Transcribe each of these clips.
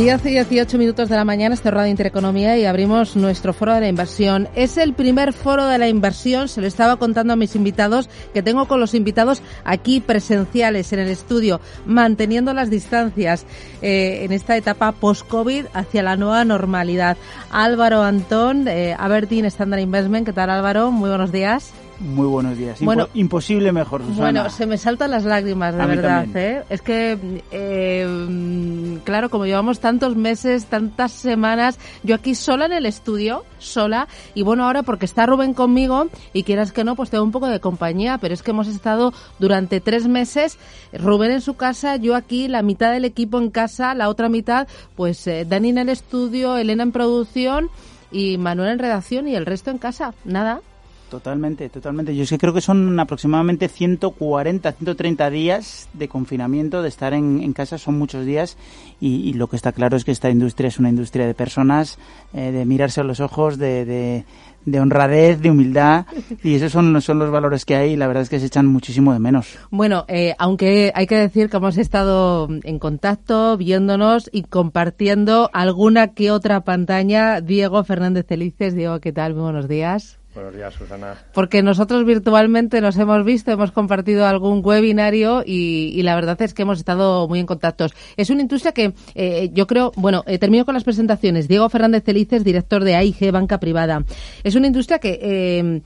10 y 18 minutos de la mañana, este Radio Intereconomía y abrimos nuestro foro de la inversión. Es el primer foro de la inversión, se lo estaba contando a mis invitados, que tengo con los invitados aquí presenciales en el estudio, manteniendo las distancias eh, en esta etapa post-COVID hacia la nueva normalidad. Álvaro Antón, eh, Aberdeen Standard Investment, ¿qué tal Álvaro? Muy buenos días. Muy buenos días. bueno, imposible mejor, Susana. Bueno, se me saltan las lágrimas, de verdad. ¿eh? Es que, eh, claro, como llevamos tantos meses, tantas semanas, yo aquí sola en el estudio, sola, y bueno, ahora porque está Rubén conmigo, y quieras que no, pues tengo un poco de compañía, pero es que hemos estado durante tres meses, Rubén en su casa, yo aquí, la mitad del equipo en casa, la otra mitad, pues eh, Dani en el estudio, Elena en producción, y Manuel en redacción y el resto en casa. Nada, Totalmente, totalmente. Yo es que creo que son aproximadamente 140, 130 días de confinamiento, de estar en, casa, son muchos días y, lo que está claro es que esta industria es una industria de personas, eh, de mirarse a los ojos, de, de, honradez, de humildad y esos son, son los valores que hay y la verdad es que se echan muchísimo de menos. Bueno, eh, aunque hay que decir que hemos estado en contacto, viéndonos y compartiendo alguna que otra pantalla. Diego Fernández Felices, Diego, ¿qué tal? Muy buenos días. Buenos días, Susana. Porque nosotros virtualmente nos hemos visto, hemos compartido algún webinario y, la verdad es que hemos estado muy en contacto. Es una industria que eh, yo creo, bueno, eh, termino con las presentaciones. Diego Fernández Celices, director de AIG, Banca Privada. Es una industria que eh,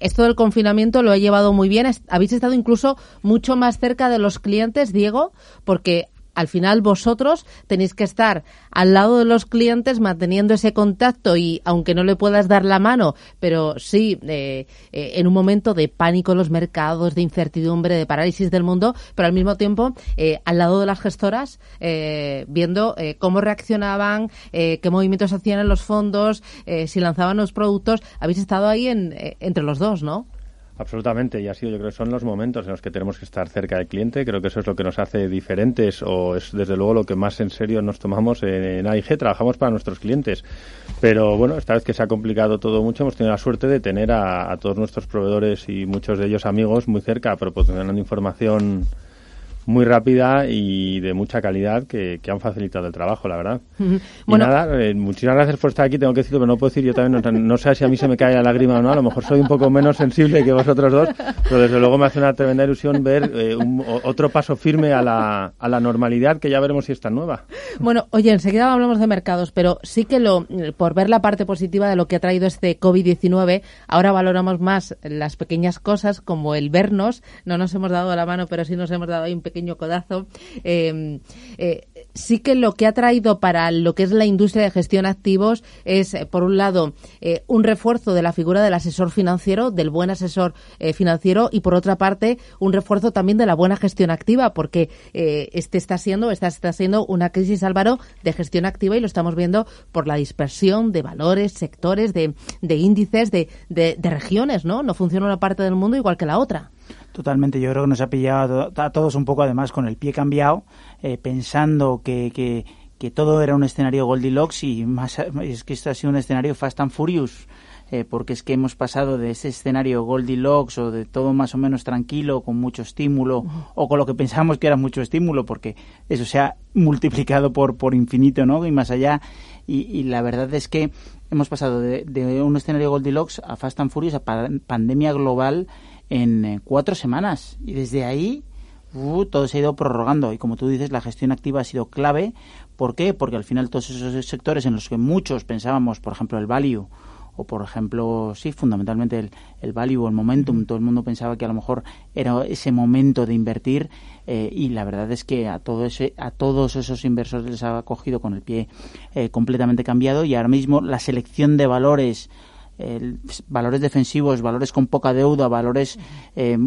esto del confinamiento lo ha llevado muy bien. Habéis estado incluso mucho más cerca de los clientes, Diego, porque al final vosotros tenéis que estar al lado de los clientes manteniendo ese contacto y aunque no le puedas dar la mano, pero sí eh, eh, en un momento de pánico en los mercados, de incertidumbre, de parálisis del mundo, pero al mismo tiempo eh, al lado de las gestoras viendo cómo reaccionaban, qué movimientos hacían en los fondos, si lanzaban los productos. Habéis estado ahí en, entre los dos, ¿no? Absolutamente, y así yo creo que son los momentos en los que tenemos que estar cerca del cliente. Creo que eso es lo que nos hace diferentes o es desde luego lo que más en serio nos tomamos en AIG. Trabajamos para nuestros clientes. Pero bueno, esta vez que se ha complicado todo mucho, hemos tenido la suerte de tener a todos nuestros proveedores y muchos de ellos amigos muy cerca, proporcionando información muy rápida y de mucha calidad que, han facilitado el trabajo, la verdad. Bueno, y nada, eh, muchísimas gracias por estar aquí, tengo que decirlo, pero no puedo decir yo también, no, sé si a mí se me cae la lágrima o no, a lo mejor soy un poco menos sensible que vosotros dos, pero desde luego me hace una tremenda ilusión ver eh, otro paso firme a la, a la normalidad que ya veremos si está nueva. Bueno, oye, enseguida hablamos de mercados, pero sí que lo, por ver la parte positiva de lo que ha traído este COVID-19, ahora valoramos más las pequeñas cosas como el vernos, no nos hemos dado la mano, pero sí nos hemos dado un pequeño codazo. Eh, eh, sí que lo que ha traído para lo que es la industria de gestión activos es, eh, por un lado, un refuerzo de la figura del asesor financiero, del buen asesor financiero, y por otra parte, un refuerzo también de la buena gestión activa, porque este está siendo, está siendo una crisis, Álvaro, de gestión activa y lo estamos viendo por la dispersión de valores, sectores, de, de índices, de, de, de regiones, ¿no? No funciona una parte del mundo igual que la otra. Totalmente, yo creo que nos ha pillado a todos un poco además con el pie cambiado, eh, pensando que, que, todo era un escenario Goldilocks y más es que esto ha sido un escenario Fast and Furious. Eh, porque es que hemos pasado de ese escenario Goldilocks o de todo más o menos tranquilo, con mucho estímulo, o con lo que pensábamos que era mucho estímulo, porque eso se ha multiplicado por, por infinito, ¿no? Y más allá. Y, la verdad es que hemos pasado de, de, un escenario Goldilocks a Fast and Furious, a pandemia global en eh, cuatro semanas. Y desde ahí uh, todo se ha ido prorrogando. Y como tú dices, la gestión activa ha sido clave. ¿Por qué? Porque al final todos esos sectores en los que muchos pensábamos, por ejemplo, el value, o por ejemplo, sí, fundamentalmente el, el value o el momentum, todo el mundo pensaba que a lo mejor era ese momento de invertir eh, y la verdad es que a, todo ese, a todos esos inversores les ha cogido con el pie eh, completamente cambiado y ahora mismo la selección de valores valores defensivos, valores con poca deuda, valores... Eh,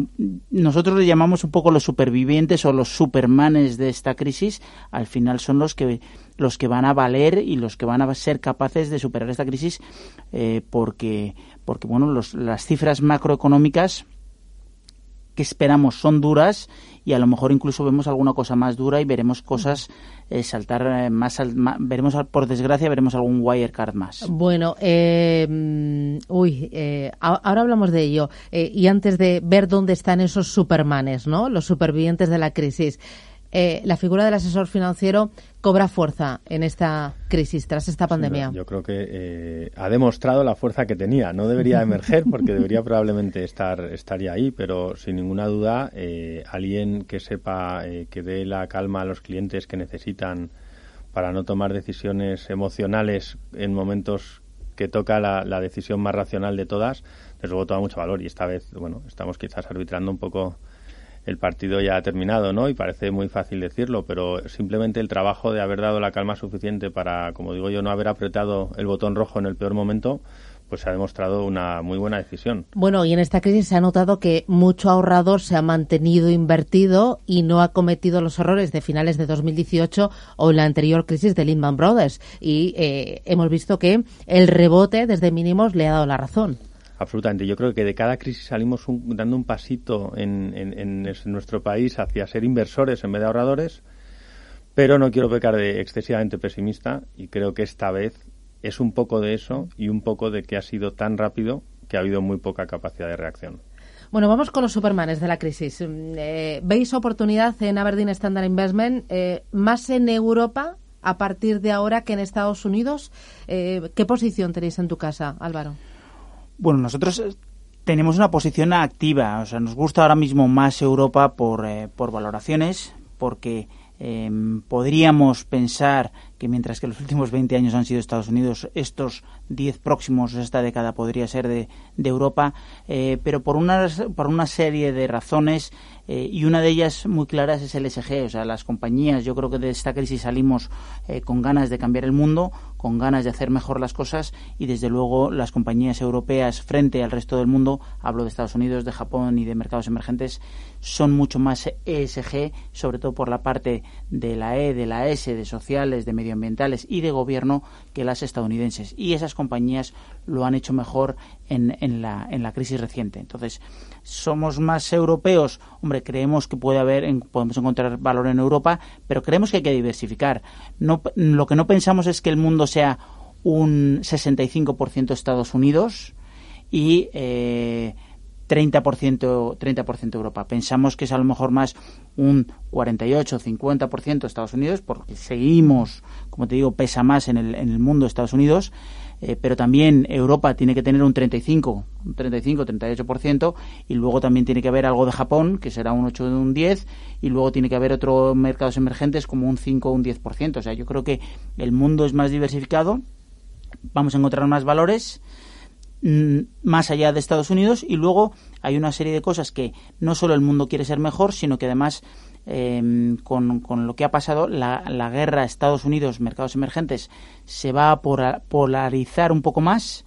nosotros le llamamos un poco los supervivientes o los supermanes de esta crisis, al final son los que los que van a valer y los que van a ser capaces de superar esta crisis eh, porque porque bueno las cifras macroeconómicas que esperamos son duras y a lo mejor incluso vemos alguna cosa más dura y veremos cosas eh, saltar eh, más, veremos por desgracia veremos algún wirecard más. Bueno eh, uy ahora hablamos de ello. Y antes de ver dónde están esos supermanes no los supervivientes de la crisis eh, la figura del asesor financiero cobra fuerza en esta crisis, tras esta pandemia? yo creo que eh, ha demostrado la fuerza que tenía. No debería emerger porque debería probablemente estar estaría ahí, pero sin ninguna duda eh, alguien que sepa que dé la calma a los clientes que necesitan para no tomar decisiones emocionales en momentos que toca la, la decisión más racional de todas, desde luego toma mucho valor y esta vez, bueno, estamos quizás arbitrando un poco el partido ya ha terminado, ¿no? Y parece muy fácil decirlo, pero simplemente el trabajo de haber dado la calma suficiente para, como digo yo, no haber apretado el botón rojo en el peor momento, pues se ha demostrado una muy buena decisión. Bueno, y en esta crisis se ha notado que mucho ahorrador se ha mantenido invertido y no ha cometido los errores de finales de 2018 o la anterior crisis de Lehman Brothers. Y eh, hemos visto que el rebote desde mínimos le ha dado la razón. Absolutamente. Yo creo que de cada crisis salimos dando un pasito en, en, nuestro país hacia ser inversores en vez de ahorradores, pero no quiero pecar de excesivamente pesimista y creo que esta vez es un poco de eso y un poco de que ha sido tan rápido que ha habido muy poca capacidad de reacción. Bueno, vamos con los supermanes de la crisis. Mm, eh, ¿Veis oportunidad en Aberdeen Standard Investment eh, más en Europa a partir de ahora que en Estados Unidos? Eh, ¿Qué posición tenéis en tu casa, Álvaro? Bueno, nosotros eh, tenemos una posición activa, o sea, nos gusta ahora mismo más Europa por, eh, por valoraciones, porque em, podríamos pensar que mientras que los últimos 20 años han sido Estados Unidos, estos 10 próximos, esta década podría ser de, de Europa, eh, pero por una, por una serie de razones eh, y una de ellas muy claras es el SG, o sea, las compañías, yo creo que de esta crisis salimos eh, con ganas de cambiar el mundo, con ganas de hacer mejor las cosas y desde luego las compañías europeas frente al resto del mundo, hablo de Estados Unidos, de Japón y de mercados emergentes, son mucho más ESG, sobre todo por la parte de la E, de la S, de sociales, de medio medioambientales y de gobierno que las estadounidenses. Y esas compañías lo han hecho mejor en, en, la, en la crisis reciente. Entonces, somos más europeos. Hombre, creemos que puede haber, podemos encontrar valor en Europa, pero creemos que hay que diversificar. No, lo que no pensamos es que el mundo sea un 65% Estados Unidos y eh, 30%, 30% Europa. Pensamos que es a lo mejor más un 48, 50% Estados Unidos, porque seguimos, como te digo, pesa más en el, en el mundo Estados Unidos, eh, pero también Europa tiene que tener un 35, un 35, 38%, y luego también tiene que haber algo de Japón, que será un 8 o un 10, y luego tiene que haber otros mercados emergentes como un 5 o un 10%. O sea, yo creo que el mundo es más diversificado, vamos a encontrar más valores, más allá de Estados Unidos y luego hay una serie de cosas que no solo el mundo quiere ser mejor, sino que además em, con, lo que ha pasado, la, la, guerra Estados Unidos, mercados emergentes, se va a polarizar un poco más.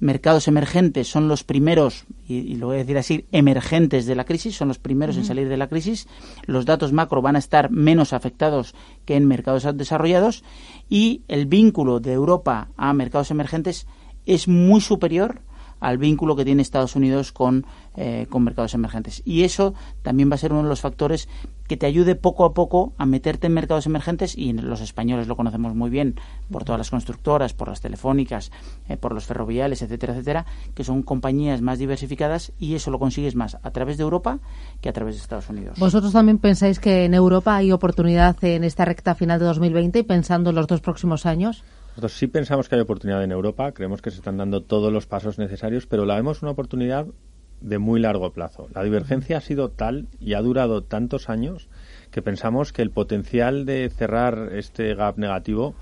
Mercados emergentes son los primeros, y, lo voy a decir así, emergentes de la crisis, son los primeros en salir de la crisis. Los datos macro van a estar menos afectados que en mercados desarrollados y el vínculo de Europa a mercados emergentes es muy superior al vínculo que tiene Estados Unidos con, eh, con mercados emergentes. Y eso también va a ser uno de los factores que te ayude poco a poco a meterte en mercados emergentes y los españoles lo conocemos muy bien por todas las constructoras, por las telefónicas, eh, por los ferroviales, etcétera, etcétera, que son compañías más diversificadas y eso lo consigues más a través de Europa que a través de Estados Unidos. ¿Vosotros también pensáis que en Europa hay oportunidad en esta recta final de 2020 y pensando en los dos próximos años? Nosotros sí pensamos que hay oportunidad en Europa, creemos que se están dando todos los pasos necesarios, pero la vemos una oportunidad de muy largo plazo. La divergencia ha sido tal y ha durado tantos años que pensamos que el potencial de cerrar este gap negativo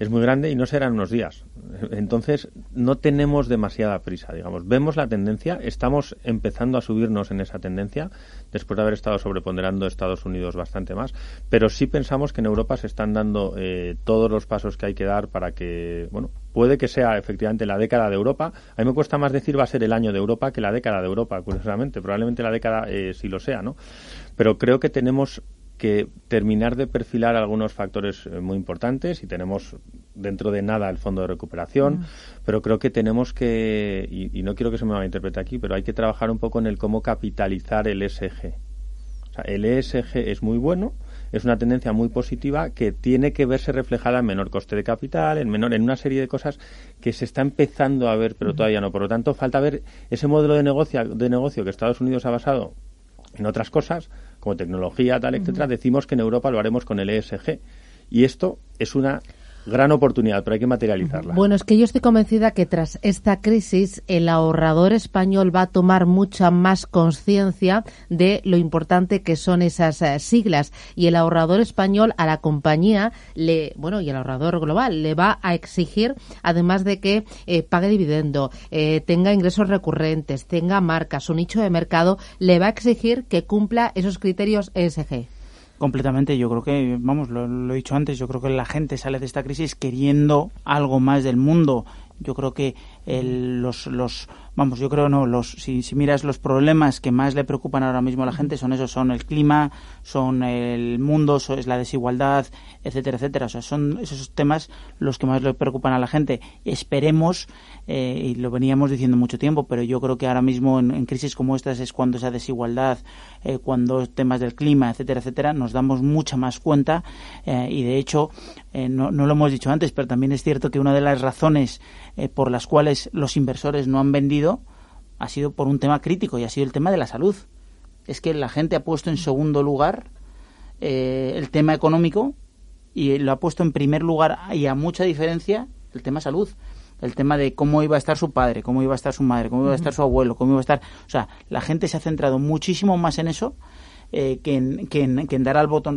es muy grande y no serán unos días. Entonces, no tenemos demasiada prisa, digamos. Vemos la tendencia, estamos empezando a subirnos en esa tendencia, después de haber estado sobreponderando Estados Unidos bastante más, pero sí pensamos que en Europa se están dando eh, todos los pasos que hay que dar para que, bueno, puede que sea efectivamente la década de Europa. A mí me cuesta más decir va a ser el año de Europa que la década de Europa, curiosamente. Probablemente la década eh, sí lo sea, ¿no? Pero creo que tenemos que terminar de perfilar algunos factores eh, muy importantes y tenemos dentro de nada el fondo de recuperación, pero creo que tenemos que, y, no quiero que se me malinterprete aquí, pero hay que trabajar un poco en el cómo capitalizar el ESG. O sea, el ESG es muy bueno, es una tendencia muy positiva que tiene que verse reflejada en menor coste de capital, en menor, en una serie de cosas que se está empezando a ver, pero todavía no. Por lo tanto, falta ver ese modelo de negocio, de negocio que Estados Unidos ha basado en otras cosas, como tecnología, tal, etcétera. Decimos que en Europa lo haremos con el ESG. Y esto es una gran oportunidad, pero hay que materializarla. Bueno, es que yo estoy convencida que tras esta crisis el ahorrador español va a tomar mucha más conciencia de lo importante que son esas eh, siglas y el ahorrador español a la compañía le, bueno, y el ahorrador global le va a exigir además de que eh, pague dividendo, eh, tenga ingresos recurrentes, tenga marca, su nicho de mercado, le va a exigir que cumpla esos criterios ESG. Completamente, yo creo que, vamos, lo, he dicho antes, yo creo que la gente sale de esta crisis queriendo algo más del mundo. Yo creo que el, los, los, vamos, yo creo no, los, si, si, miras los problemas que más le preocupan ahora mismo a la gente son esos, son el clima, son el mundo, es la desigualdad, etcétera, etcétera. O sea, son esos temas los que más le preocupan a la gente. Esperemos, eh, y lo veníamos diciendo mucho tiempo, pero yo creo que ahora mismo en, crisis como estas es cuando esa desigualdad, eh, cuando temas del clima, etcétera, etcétera, nos damos mucha más cuenta eh, y de hecho, no, no lo hemos dicho antes, pero también es cierto que una de las razones eh, por las cuales los inversores no han vendido ha sido por un tema crítico y ha sido el tema de la salud. Es que la gente ha puesto en segundo lugar eh, el tema económico y lo ha puesto en primer lugar y a mucha diferencia el tema salud. El tema de cómo iba a estar su padre, cómo iba a estar su madre, cómo iba a estar su abuelo, cómo iba a estar... O sea, la gente se ha centrado muchísimo más en eso eh, que, en, que, en, dar al botón